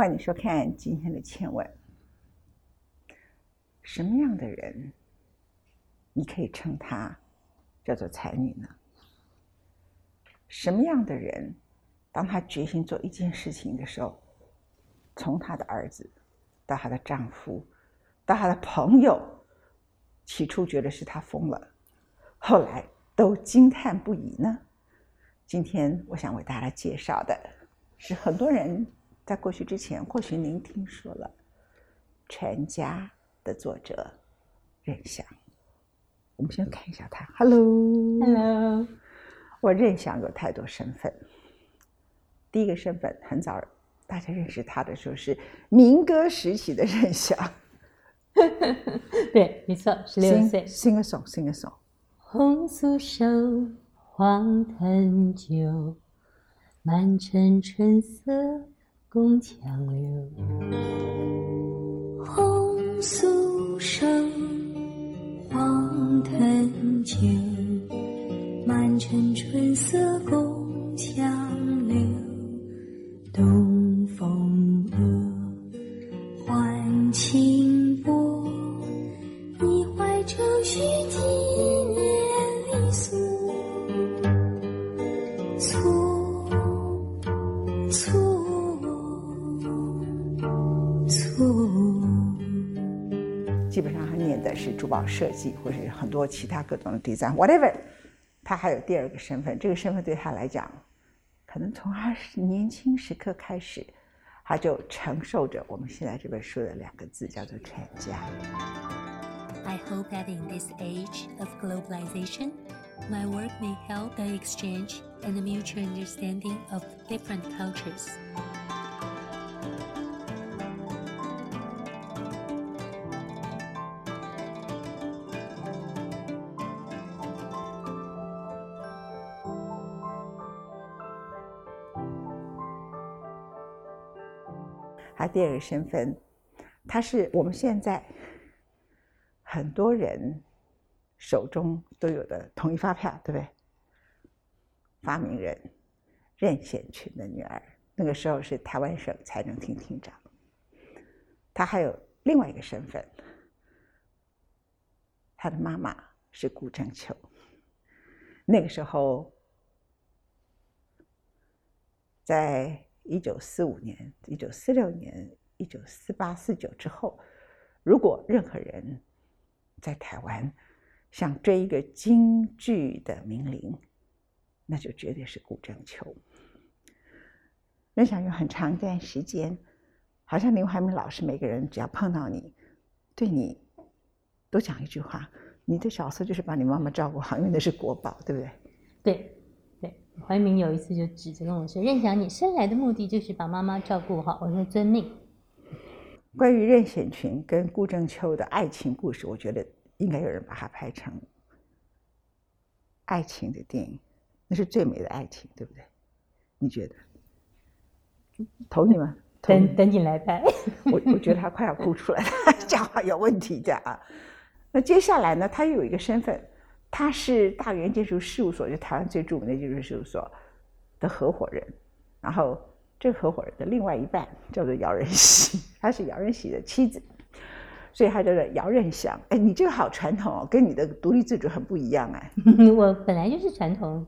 欢迎收看今天的《千问》。什么样的人，你可以称他叫做才女呢？什么样的人，当他决心做一件事情的时候，从他的儿子到她的丈夫，到她的朋友，起初觉得是她疯了，后来都惊叹不已呢？今天我想为大家介绍的是很多人在过去之前，或许您听说了《全家》的作者任翔。我们先看一下他，Hello，Hello。我任翔有太多身份。第一个身份很早，大家认识他的时候是民歌时期的任翔。对，没错，十六岁。Sing a song，Sing a song。红酥手。黄藤酒，满城春色宫墙柳。红酥手，黄藤酒，满城春色宫 基本上他念的是珠宝设计，或者是很多其他各种的 design，whatever。他还有第二个身份，这个身份对他来讲，可能从他年轻时刻开始，他就承受着我们现在这本书的两个字，叫做全家。I hope that in this age of globalization, my work may help the exchange and the mutual understanding of different cultures. 第二个身份，他是我们现在很多人手中都有的统一发票，对不对？发明人任显群的女儿，那个时候是台湾省财政厅厅长。他还有另外一个身份，他的妈妈是顾正秋。那个时候，在。一九四五年、一九四六年、一九四八、四九之后，如果任何人在台湾想追一个京剧的名伶，那就绝对是顾正秋。任想有很长一段时间，好像林怀民老师，每个人只要碰到你，对你都讲一句话：你的角色就是把你妈妈照顾好，因为那是国宝，对不对？对。怀民有一次就指着跟我说：“任翔，你生来的目的就是把妈妈照顾好。”我说：“遵命。”关于任显群跟顾正秋的爱情故事，我觉得应该有人把它拍成爱情的电影，那是最美的爱情，对不对？你觉得？投你吗？等等你来拍。我我觉得他快要哭出来了，讲话有问题的啊。那接下来呢？他又有一个身份。他是大元建筑事务所，就台湾最著名的建筑事务所的合伙人。然后，这个合伙人的另外一半叫做姚仁喜，他是姚仁喜的妻子，所以他叫做姚任祥。哎，你这个好传统哦，跟你的独立自主很不一样哎。我本来就是传统。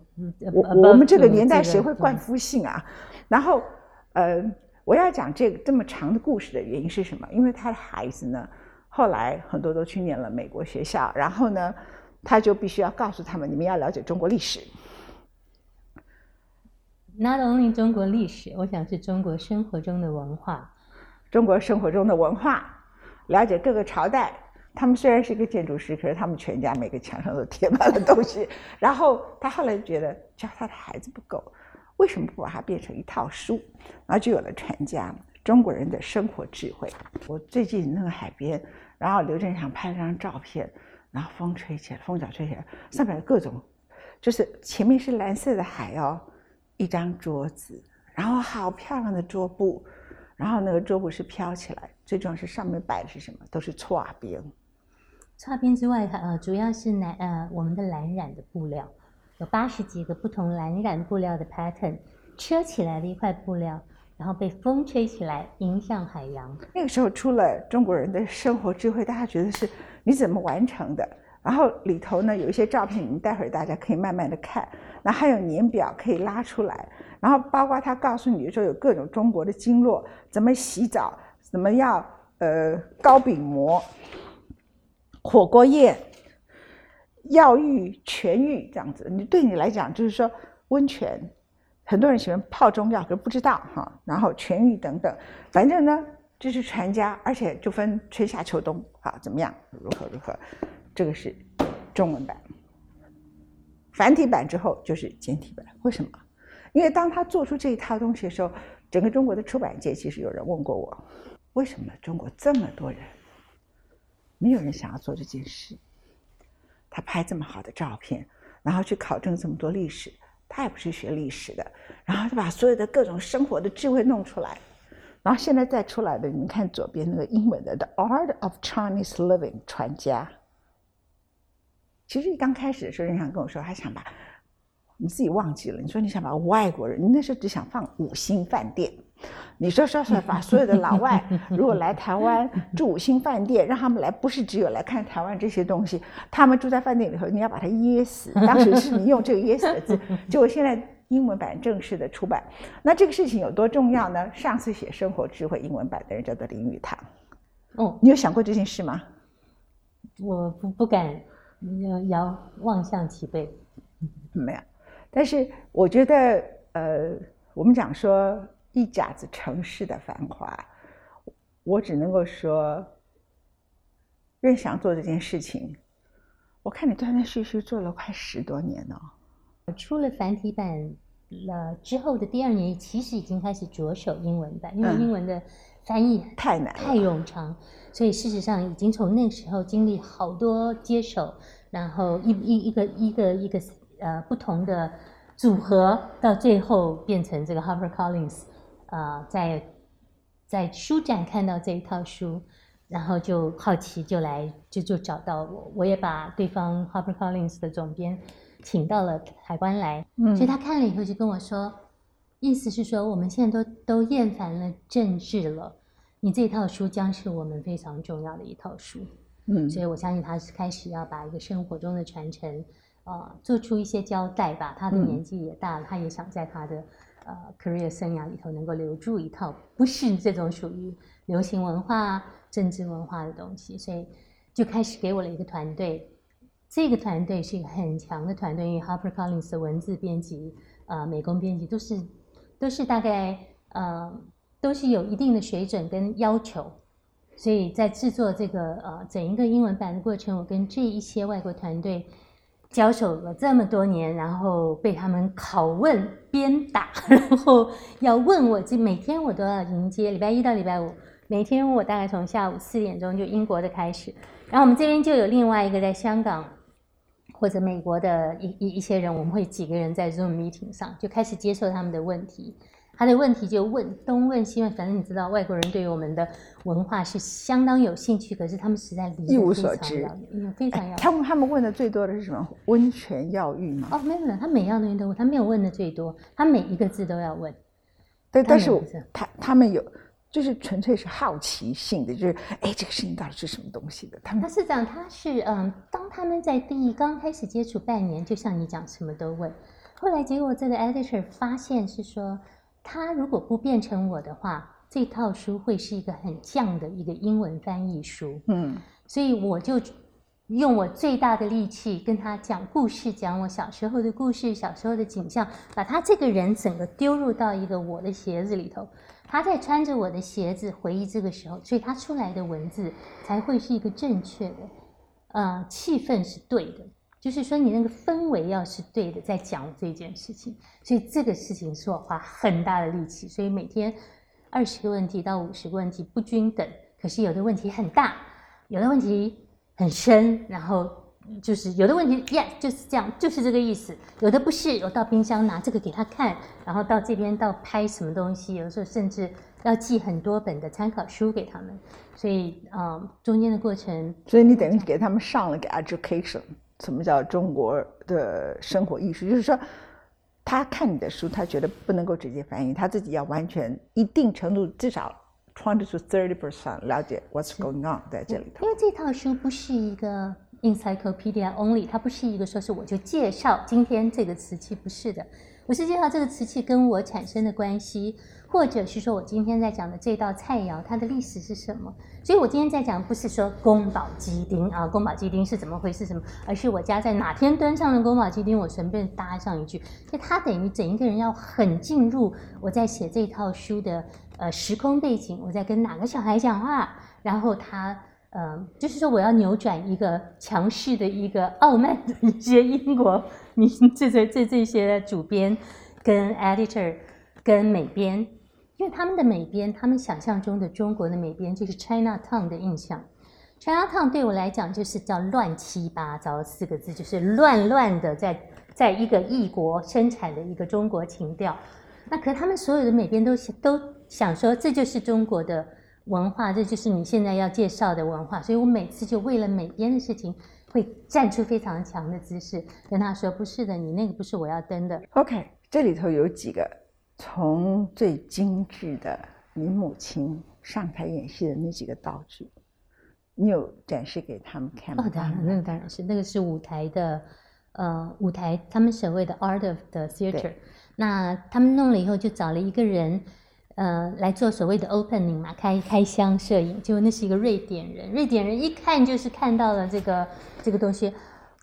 我我们这个年代谁会冠夫姓啊？然后，呃，我要讲这个这么长的故事的原因是什么？因为他的孩子呢，后来很多都去念了美国学校，然后呢。他就必须要告诉他们，你们要了解中国历史。Not only 中国历史，我想是中国生活中的文化。中国生活中的文化，了解各个朝代。他们虽然是一个建筑师，可是他们全家每个墙上都贴满了东西。然后他后来觉得教他的孩子不够，为什么不把它变成一套书？然后就有了传家中国人的生活智慧。我最近那个海边，然后刘振祥拍了张照片。然后风吹起来，风脚吹起来，上面有各种，就是前面是蓝色的海哦，一张桌子，然后好漂亮的桌布，然后那个桌布是飘起来，最重要是上面摆的是什么？都是搓边。搓边之外，呃，主要是蓝呃我们的蓝染的布料，有八十几个不同蓝染布料的 pattern，车起来的一块布料，然后被风吹起来，迎向海洋。那个时候出了中国人的生活智慧，大家觉得是你怎么完成的？然后里头呢有一些照片，你们待会儿大家可以慢慢的看。那还有年表可以拉出来，然后包括他告诉你说有各种中国的经络，怎么洗澡，怎么要呃糕饼馍、火锅宴、药浴、泉浴这样子。你对你来讲就是说温泉，很多人喜欢泡中药，可是不知道哈。然后痊愈等等，反正呢这是传家，而且就分春夏秋冬啊，怎么样，如何如何。这个是中文版，繁体版之后就是简体版。为什么？因为当他做出这一套东西的时候，整个中国的出版界其实有人问过我，为什么中国这么多人，没有人想要做这件事？他拍这么好的照片，然后去考证这么多历史，他也不是学历史的，然后就把所有的各种生活的智慧弄出来，然后现在再出来的，你们看左边那个英文的《The Art of Chinese Living》传家。其实刚开始的时候，人想跟我说，他想把你自己忘记了。你说你想把外国人，你那时候只想放五星饭店。你说说说，把所有的老外 如果来台湾住五星饭店，让他们来，不是只有来看台湾这些东西，他们住在饭店里头，你要把他噎死。当时是你用这个噎死的字，就我现在英文版正式的出版。那这个事情有多重要呢？上次写生活智慧英文版的人叫做林语堂。哦，你有想过这件事吗？我不不敢。要遥望向其背，没有。但是我觉得，呃，我们讲说一甲子城市的繁华，我只能够说，任翔做这件事情，我看你断断续续做了快十多年了。出了繁体版了之后的第二年，其实已经开始着手英文版，因为英文的翻译太难、太冗长。所以事实上，已经从那时候经历好多接手，然后一一一个一个一个呃不同的组合，到最后变成这个 Harper 啊，在在书展看到这一套书，然后就好奇就来就就找到我，我也把对方 Harper Collins 的总编请到了台湾来，所以他看了以后就跟我说，意思是说我们现在都都厌烦了政治了。你这套书将是我们非常重要的一套书，嗯，所以我相信他是开始要把一个生活中的传承，啊，做出一些交代吧。他的年纪也大了，他也想在他的呃 career 生涯里头能够留住一套不是这种属于流行文化、政治文化的东西，所以就开始给我了一个团队。这个团队是一个很强的团队，因为 Harper Collins 的文字编辑、呃，美工编辑都是都是大概呃。都是有一定的水准跟要求，所以在制作这个呃整一个英文版的过程，我跟这一些外国团队交手了这么多年，然后被他们拷问、鞭打，然后要问我，这每天我都要迎接，礼拜一到礼拜五，每天我大概从下午四点钟就英国的开始，然后我们这边就有另外一个在香港或者美国的一一一些人，我们会几个人在 Zoom meeting 上就开始接受他们的问题。他的问题就问东问西问，反正你知道，外国人对于我们的文化是相当有兴趣，可是他们实在一无所知，非常要。他们他们问的最多的是什么？温泉药浴吗？哦，没有没有，他每样东西都问，他没有问的最多，他每一个字都要问。对，但是他他们有，就是纯粹是好奇性的，就是哎，这个事情到底是什么东西的？他们他是讲他是嗯，当他们在第一刚开始接触半年，就像你讲什么都问，后来结果这个 editor 发现是说。他如果不变成我的话，这套书会是一个很犟的一个英文翻译书。嗯，所以我就用我最大的力气跟他讲故事，讲我小时候的故事、小时候的景象，把他这个人整个丢入到一个我的鞋子里头。他在穿着我的鞋子回忆这个时候，所以他出来的文字才会是一个正确的，呃，气氛是对的。就是说，你那个氛围要是对的，在讲这件事情，所以这个事情是我花很大的力气。所以每天二十个问题到五十个问题不均等，可是有的问题很大，有的问题很深，然后就是有的问题，yes 就是这样，就是这个意思。有的不是，我到冰箱拿这个给他看，然后到这边到拍什么东西，有的时候甚至要寄很多本的参考书给他们。所以啊，中间的过程，所以你等于给他们上了个 education。什么叫中国的生活艺术？就是说，他看你的书，他觉得不能够直接翻译，他自己要完全一定程度，至少 twenty to thirty percent 了解 what's going on 在这里头。因为这套书不是一个 encyclopedia only，它不是一个说是我就介绍今天这个瓷器，不是的，我是介绍这个瓷器跟我产生的关系，或者是说我今天在讲的这道菜肴它的历史是什么。所以我今天在讲不是说宫保鸡丁啊，宫保鸡丁是怎么回事什么，而是我家在哪天端上了宫保鸡丁，我顺便搭上一句，就他等于整一个人要很进入我在写这套书的呃时空背景，我在跟哪个小孩讲话，然后他。嗯，就是说我要扭转一个强势的一个傲慢的一些英国，你这这这这些主编跟 editor 跟美编，因为他们的美编，他们想象中的中国的美编就是 China Town 的印象。China Town 对我来讲就是叫乱七八糟四个字，就是乱乱的在在一个异国生产的一个中国情调。那可他们所有的美编都都想说，这就是中国的。文化，这就是你现在要介绍的文化，所以我每次就为了美编的事情，会站出非常强的姿势，跟他说：“不是的，你那个不是我要登的。” OK，这里头有几个从最精致的你母亲上台演戏的那几个道具，你有展示给他们看吗？哦，当然，那个当然是那个是舞台的，呃，舞台他们所谓的 art of the theater，那他们弄了以后就找了一个人。呃，来做所谓的 opening 嘛，开开箱摄影，结果那是一个瑞典人，瑞典人一看就是看到了这个这个东西，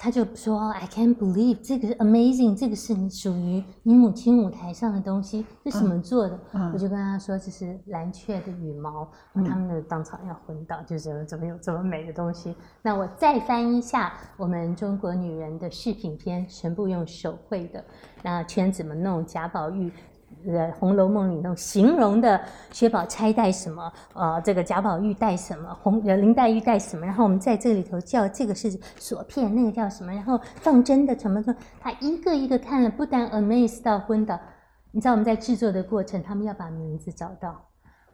他就说 I can't believe 这个是 amazing，这个是属于你母亲舞台上的东西，是什么做的？我就跟他说这是蓝雀的羽毛，他们的当场要昏倒，就是怎么有这么美的东西？那我再翻一下我们中国女人的饰品片，全部用手绘的，那圈怎么弄？贾宝玉。呃，《红楼梦》里那种形容的薛宝钗戴什么，呃，这个贾宝玉戴什么，红呃林黛玉戴什么，然后我们在这里头叫这个是锁片，那个叫什么，然后放针的什么的，他一个一个看了，不但 amazed 到昏倒。你知道我们在制作的过程，他们要把名字找到。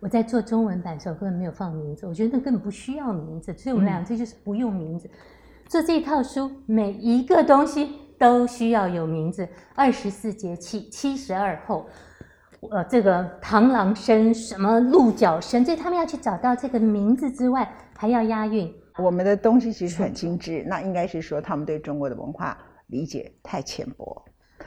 我在做中文版的时候根本没有放名字，我觉得那根本不需要名字，所以我们俩这就是不用名字。做这套书，每一个东西都需要有名字，二十四节气，七十二候。呃，这个螳螂身，什么鹿角声，这他们要去找到这个名字之外，还要押韵。我们的东西其实很精致，那应该是说他们对中国的文化理解太浅薄。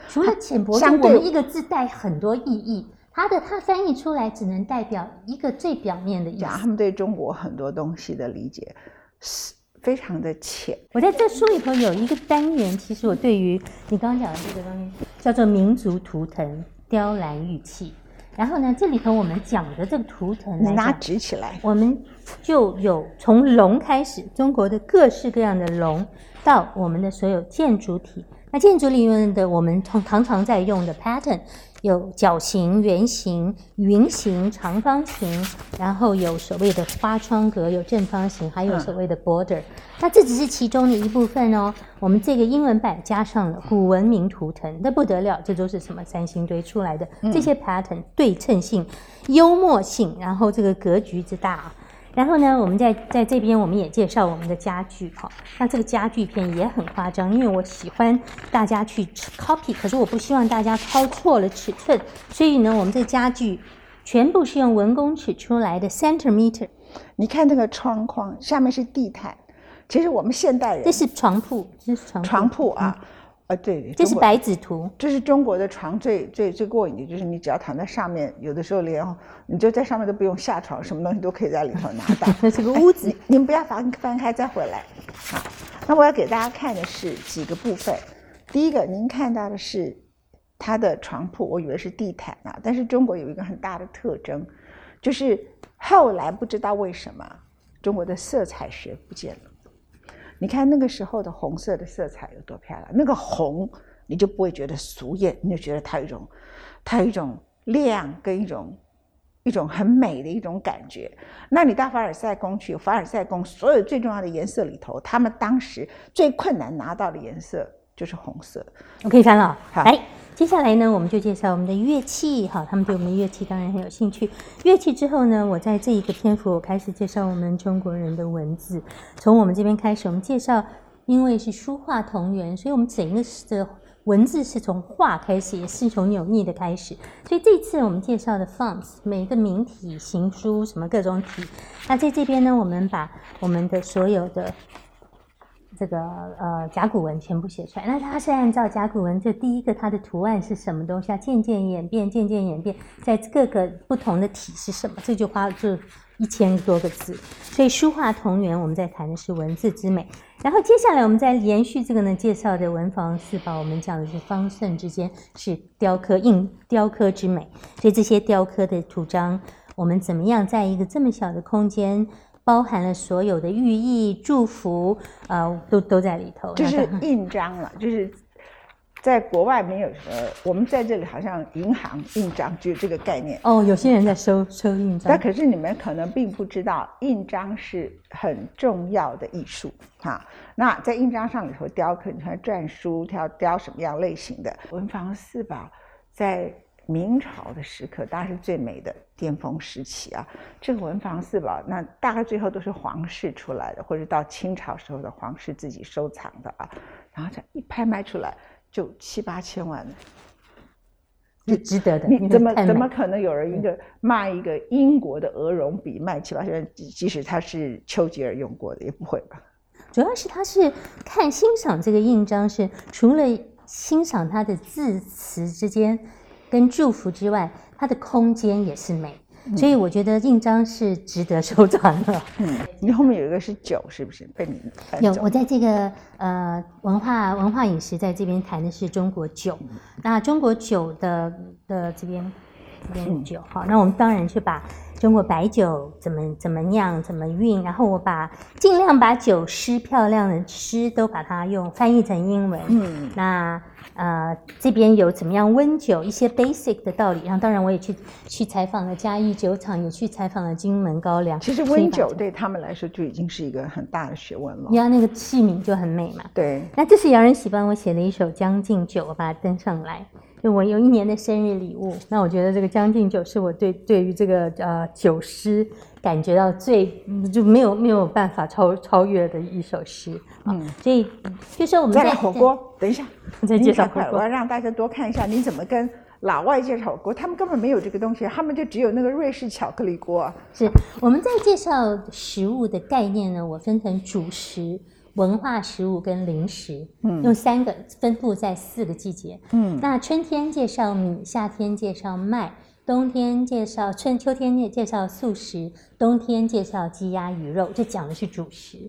除了浅薄，相对一个字带很多意义，它的它翻译出来只能代表一个最表面的意思。他们对中国很多东西的理解是非常的浅。我在这书里头有一个单元，其实我对于你刚刚讲的这个东西叫做民族图腾。雕栏玉砌，然后呢，这里头我们讲的这个图腾，你拿直起来，我们就有从龙开始，中国的各式各样的龙，到我们的所有建筑体。那建筑里面的我们常常常在用的 pattern。有角形、圆形、云形、长方形，然后有所谓的花窗格，有正方形，还有所谓的 border。那这只是其中的一部分哦。我们这个英文版加上了古文明图腾，那不得了，这都是什么三星堆出来的？这些 pattern 对称性、幽默性，然后这个格局之大。然后呢，我们在在这边我们也介绍我们的家具哈。那这个家具片也很夸张，因为我喜欢大家去 copy，可是我不希望大家抄错了尺寸，所以呢，我们这家具全部是用文工尺出来的 centimeter。你看那个窗框下面是地毯，其实我们现代人这是床铺，这是床床铺啊。啊，对，这是白纸图，这是中国的床最最最过瘾的，就是你只要躺在上面，有的时候连你就在上面都不用下床，什么东西都可以在里头拿到。那这个屋子，你们不要翻翻开再回来。好，那我要给大家看的是几个部分。第一个，您看到的是它的床铺，我以为是地毯啊，但是中国有一个很大的特征，就是后来不知道为什么中国的色彩学不见了。你看那个时候的红色的色彩有多漂亮，那个红你就不会觉得俗艳，你就觉得它有一种，它有一种亮跟一种一种很美的一种感觉。那你到凡尔赛宫去，凡尔赛宫所有最重要的颜色里头，他们当时最困难拿到的颜色就是红色。我可以翻了，来。接下来呢，我们就介绍我们的乐器。哈，他们对我们乐器当然很有兴趣。乐器之后呢，我在这一个篇幅，我开始介绍我们中国人的文字。从我们这边开始，我们介绍，因为是书画同源，所以我们整个的文字是从画开始，也是从扭捏的开始。所以这次我们介绍的 fonts，每个名体、行书什么各种体，那在这边呢，我们把我们的所有的这个呃甲骨文全部写出来。那它是按照甲骨文，这第一个它的图案是什么东西啊？渐渐演变，渐渐演变，在各个不同的体是什么？这句话就一千多个字。所以书画同源，我们在谈的是文字之美。然后接下来我们再延续这个呢，介绍的文房四宝，我们讲的是方寸之间是雕刻印雕刻之美。所以这些雕刻的图章，我们怎么样在一个这么小的空间？包含了所有的寓意、祝福，呃，都都在里头。就是印章了，就是在国外没有呃，我们在这里好像银行印章就这个概念。哦，有些人在收收印章。但可是你们可能并不知道，印章是很重要的艺术哈。那在印章上里头雕刻，你看篆书，雕雕什么样类型的文房四宝，在。明朝的时刻，当然是最美的巅峰时期啊！这个文房四宝，那大概最后都是皇室出来的，或者到清朝时候的皇室自己收藏的啊。然后这一拍卖出来，就七八千万，就值得的。你怎么怎么可能有人一个卖一个英国的鹅绒笔卖七八千万？即使他是丘吉尔用过的，也不会吧？主要是他是看欣赏这个印章，是除了欣赏它的字词之间。跟祝福之外，它的空间也是美，所以我觉得印章是值得收藏的。嗯，你后面有一个是酒，是不是？被你有，我在这个呃文化文化饮食在这边谈的是中国酒，那中国酒的的这边这边酒，好，那我们当然是把中国白酒怎么怎么酿，怎么运，然后我把尽量把酒诗漂亮的诗都把它用翻译成英文。嗯，那。呃，这边有怎么样温酒一些 basic 的道理，然后当然我也去去采访了嘉义酒厂，也去采访了金门高粱。其实温酒对他们来说就已经是一个很大的学问了。你看那个器皿就很美嘛。对。那这是姚仁喜帮我写的一首《将进酒》，我把它登上来。就我有一年的生日礼物，那我觉得这个《将进酒》是我对对于这个呃酒诗感觉到最就没有没有办法超超越的一首诗嗯。所以就是我们在火锅，等一下。再介绍火锅，我要让大家多看一下，你怎么跟老外介绍火锅？他们根本没有这个东西，他们就只有那个瑞士巧克力锅。是我们在介绍食物的概念呢，我分成主食、文化食物跟零食，嗯，用三个分布在四个季节，嗯，那春天介绍米，夏天介绍麦。冬天介绍春，秋天介介绍素食，冬天介绍鸡鸭鱼肉，这讲的是主食。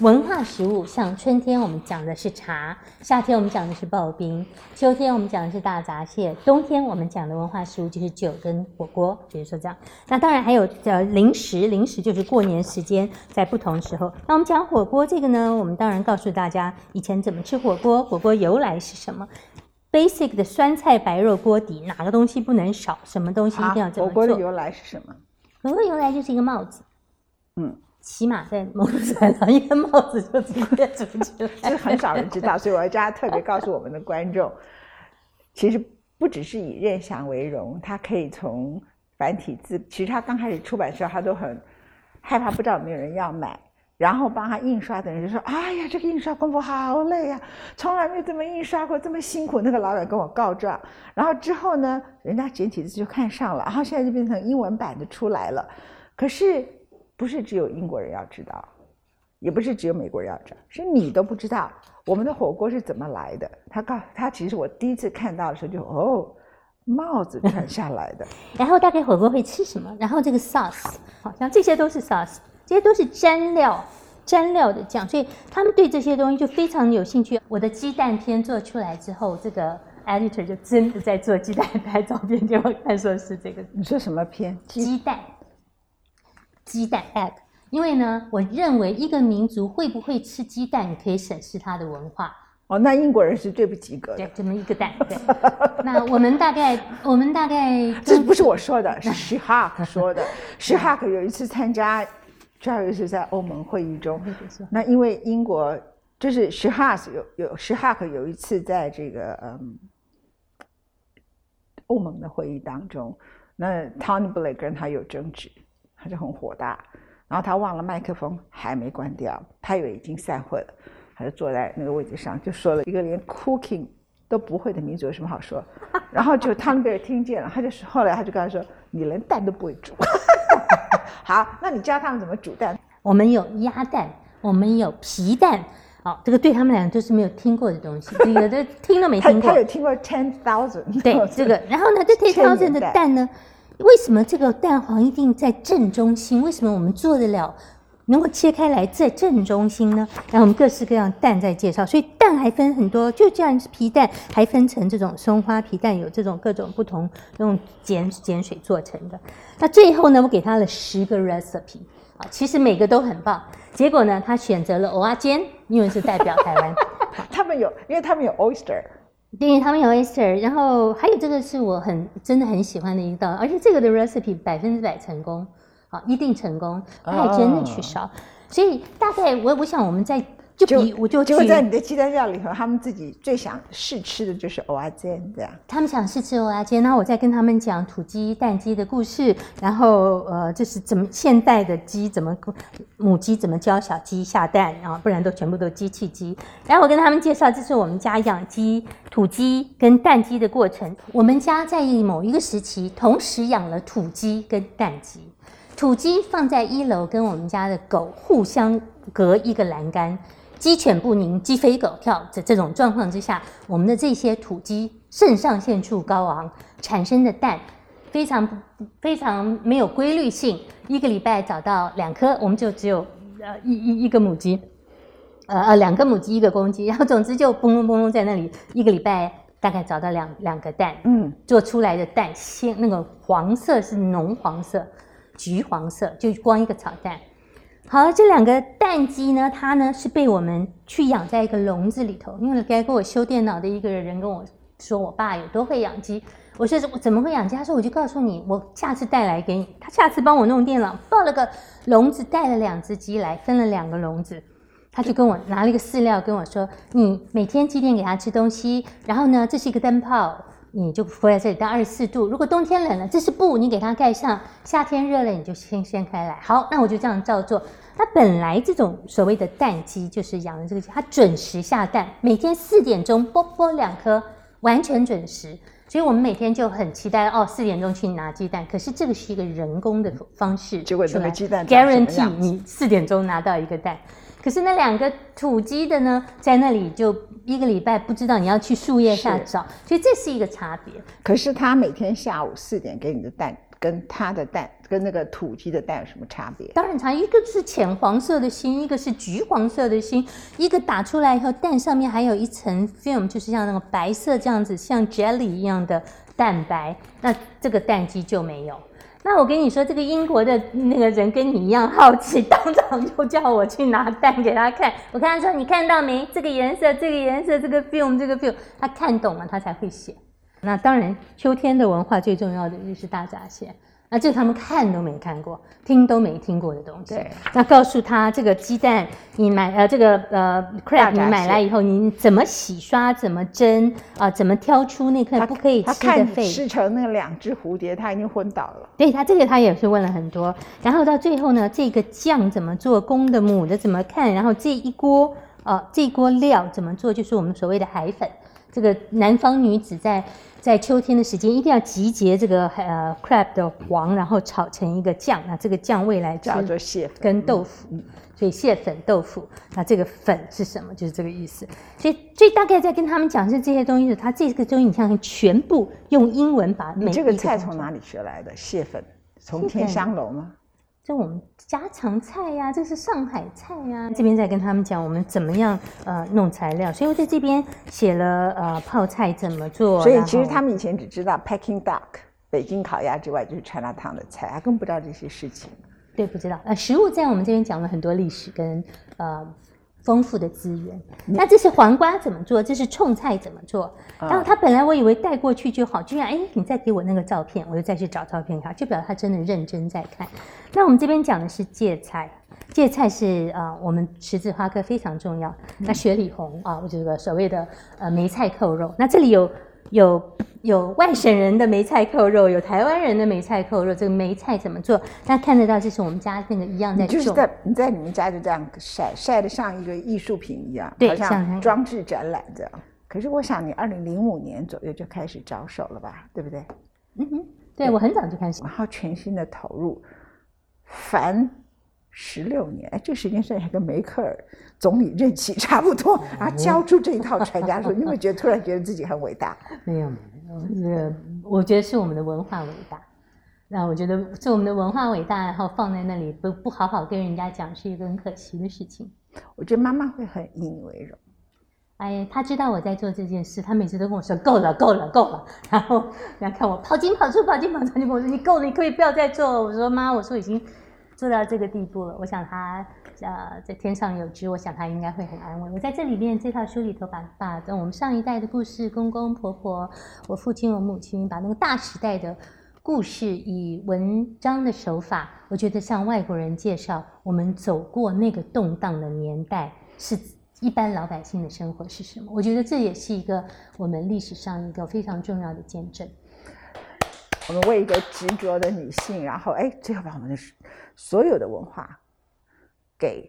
文化食物像春天我们讲的是茶，夏天我们讲的是刨冰，秋天我们讲的是大闸蟹，冬天我们讲的文化食物就是酒跟火锅，比如说这样。那当然还有叫零食，零食就是过年时间在不同时候。那我们讲火锅这个呢，我们当然告诉大家以前怎么吃火锅，火锅由来是什么。Basic 的酸菜白肉锅底，哪个东西不能少？什么东西一定要怎么做？火锅的由来是什么？火锅由来就是一个帽子，嗯，起码在某种程度上，一个帽子就直接组起来。这很少人知道，所以我要加特别告诉我们的观众，其实不只是以任翔为荣，他可以从繁体字，其实他刚开始出版时候，他都很害怕，不知道有没有人要买。然后帮他印刷的人就说：“哎呀，这个印刷功夫好累呀，从来没有这么印刷过，这么辛苦。”那个老板跟我告状。然后之后呢，人家简体字就看上了，然后现在就变成英文版的出来了。可是不是只有英国人要知道，也不是只有美国人要知道，是你都不知道我们的火锅是怎么来的。他告他，其实我第一次看到的时候就哦，帽子传下来的。然后大概火锅会吃什么？然后这个 sauce，好像这些都是 sauce。这些都是蘸料，蘸料的酱，所以他们对这些东西就非常有兴趣。我的鸡蛋片做出来之后，这个 editor 就真的在做鸡蛋拍照片给我看，说是这个。你说什么片？鸡蛋，鸡蛋 egg。因为呢，我认为一个民族会不会吃鸡蛋，你可以审视它的文化。哦，那英国人是最不及格的。对，这么一个蛋。对。那我们大概，我们大概，这不是我说的，是 Shihak 说的。Shihak 有一次参加。主要是在欧盟会议中，那因为英国就是施哈克有有施哈克有一次在这个嗯欧盟的会议当中，那 Tony Blair 跟他有争执，他就很火大，然后他忘了麦克风还没关掉，他以为已经散会了，他就坐在那个位置上就说了一个连 cooking 都不会的民族有什么好说？然后就汤贝尔听见了，他就说，后来他就跟他说：“你连蛋都不会煮。”好，那你教他们怎么煮蛋？我们有鸭蛋，我们有皮蛋。好，这个对他们俩都是没有听过的东西，有的听都没听过 他。有听过 ten thousand，对 这个，然后呢，这 ten thousand 的蛋呢，为什么这个蛋黄一定在正中心？为什么我们做得了？能够切开来在正中心呢？然后我们各式各样蛋在介绍，所以蛋还分很多，就这样皮蛋还分成这种松花皮蛋，有这种各种不同用碱碱水做成的。那最后呢，我给他了十个 recipe 啊，其实每个都很棒。结果呢，他选择了蚵仔煎，因为是代表台湾。他们有，因为他们有 oyster，对，他们有 oyster，然后还有这个是我很真的很喜欢的一道，而且这个的 recipe 百分之百成功。好，一定成功，他还真的去烧，所以大概我我想我们在就比我就就在你的鸡蛋料里头，他们自己最想试吃的就是蚵仔煎这样。他们想试吃蚵仔煎，然后我再跟他们讲土鸡蛋鸡的故事，然后呃，就是怎么现代的鸡怎么母鸡怎么教小鸡下蛋，然后不然都全部都机器鸡。然后我跟他们介绍，这是我们家养鸡土鸡跟蛋鸡的过程。我们家在某一个时期同时养了土鸡跟蛋鸡。土鸡放在一楼，跟我们家的狗互相隔一个栏杆，鸡犬不宁，鸡飞狗跳的这种状况之下，我们的这些土鸡肾上腺素高昂，产生的蛋非常非常没有规律性，一个礼拜找到两颗，我们就只有呃一一一个母鸡，呃呃两个母鸡一个公鸡，然后总之就嘣隆嘣隆在那里，一个礼拜大概找到两两个蛋，嗯，做出来的蛋鲜那个黄色是浓黄色。橘黄色，就光一个炒蛋。好了，这两个蛋鸡呢，它呢是被我们去养在一个笼子里头。因为该给我修电脑的一个人跟我说，我爸有多会养鸡。我说我怎么会养鸡？他说我就告诉你，我下次带来给你。他下次帮我弄电脑，抱了个笼子，带了两只鸡来，分了两个笼子。他就跟我拿了一个饲料，跟我说，你每天几点给他吃东西？然后呢，这是一个灯泡。你就铺在这里到二十四度。如果冬天冷了，这是布，你给它盖上；夏天热了，你就先掀开来。好，那我就这样照做。它本来这种所谓的蛋鸡，就是养的这个鸡，它准时下蛋，每天四点钟啵啵两颗，完全准时。所以我们每天就很期待哦，四点钟去拿鸡蛋。可是这个是一个人工的方式，结果这个鸡蛋 guarantee 你四点钟拿到一个蛋。可是那两个土鸡的呢，在那里就。一个礼拜不知道你要去树叶下找，所以这是一个差别。可是它每天下午四点给你的蛋，跟它的蛋跟那个土鸡的蛋有什么差别？当然差，一个是浅黄色的心，一个是橘黄色的心。一个打出来以后，蛋上面还有一层 film，就是像那个白色这样子，像 jelly 一样的蛋白。那这个蛋鸡就没有。那我跟你说，这个英国的那个人跟你一样好奇，当场就叫我去拿蛋给他看。我跟他说：“你看到没？这个颜色，这个颜色，这个 film，这个 film。”他看懂了，他才会写。那当然，秋天的文化最重要的就是大闸蟹。那这他们看都没看过，听都没听过的东西。对，那告诉他这个鸡蛋，你买呃这个呃 crab 你买来以后，你怎么洗刷，怎么蒸啊，怎么挑出那颗不可以吃的肺？吃成那两只蝴蝶，他已经昏倒了。对他这个他也是问了很多，然后到最后呢，这个酱怎么做，公的母的怎么看，然后这一锅呃这锅料怎么做，就是我们所谓的海粉。这个南方女子在。在秋天的时间，一定要集结这个呃 crab 的黄，然后炒成一个酱。那这个酱味来叫做蟹粉跟豆腐，所以蟹粉豆腐。那这个粉是什么？就是这个意思。所以，所以大概在跟他们讲是这些东西，他这个东西你像，全部用英文把每这个菜从哪里学来的？蟹粉从天香楼吗？就我们家常菜呀，这是上海菜呀。这边在跟他们讲我们怎么样呃弄材料，所以我在这边写了呃泡菜怎么做。所以其实他们以前只知道 Peking duck 北京烤鸭之外，就是川辣汤的菜，他更不知道这些事情。对，不知道。呃，食物在我们这边讲了很多历史跟呃。丰富的资源，那这是黄瓜怎么做？这是冲菜怎么做？然后他本来我以为带过去就好，居然哎，你再给我那个照片，我就再去找照片看，就表示他真的认真在看。那我们这边讲的是芥菜，芥菜是啊，我们十字花科非常重要。那雪里红啊，我这个所谓的呃梅菜扣肉，那这里有。有有外省人的梅菜扣肉，有台湾人的梅菜扣肉。这个梅菜怎么做？大家看得到，这是我们家那个一样在种。就是在你在你们家就这样晒晒的像一个艺术品一样，对，像装置展览这样。可是我想你二零零五年左右就开始着手了吧，对不对？嗯哼，对我很早就开始然，后全心的投入，凡十六年，哎，这时间算起来跟梅克尔总理任期差不多，然后交出这一套传家书，你有没有觉得突然觉得自己很伟大？没 有没有，这个我觉得是我们的文化伟大。那我觉得是我们的文化伟大，然后放在那里不不好好跟人家讲，是一个很可惜的事情。我觉得妈妈会很以你为荣。哎，他知道我在做这件事，他每次都跟我说够了，够了，够了。然后然后看我跑进跑出，跑进跑出，他就跟我说你够了，你可以不要再做了。我说妈，我说已经做到这个地步了。我想他呃在天上有知，我想他应该会很安慰。我在这里面这套书里头把把我们上一代的故事，公公婆婆，我父亲我母亲，把那个大时代的故事以文章的手法，我觉得向外国人介绍我们走过那个动荡的年代是。一般老百姓的生活是什么？我觉得这也是一个我们历史上一个非常重要的见证。我们为一个执着的女性，然后哎，最后把我们的所有的文化给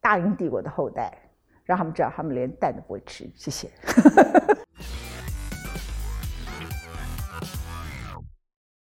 大英帝国的后代，让他们知道他们连蛋都不会吃。谢谢。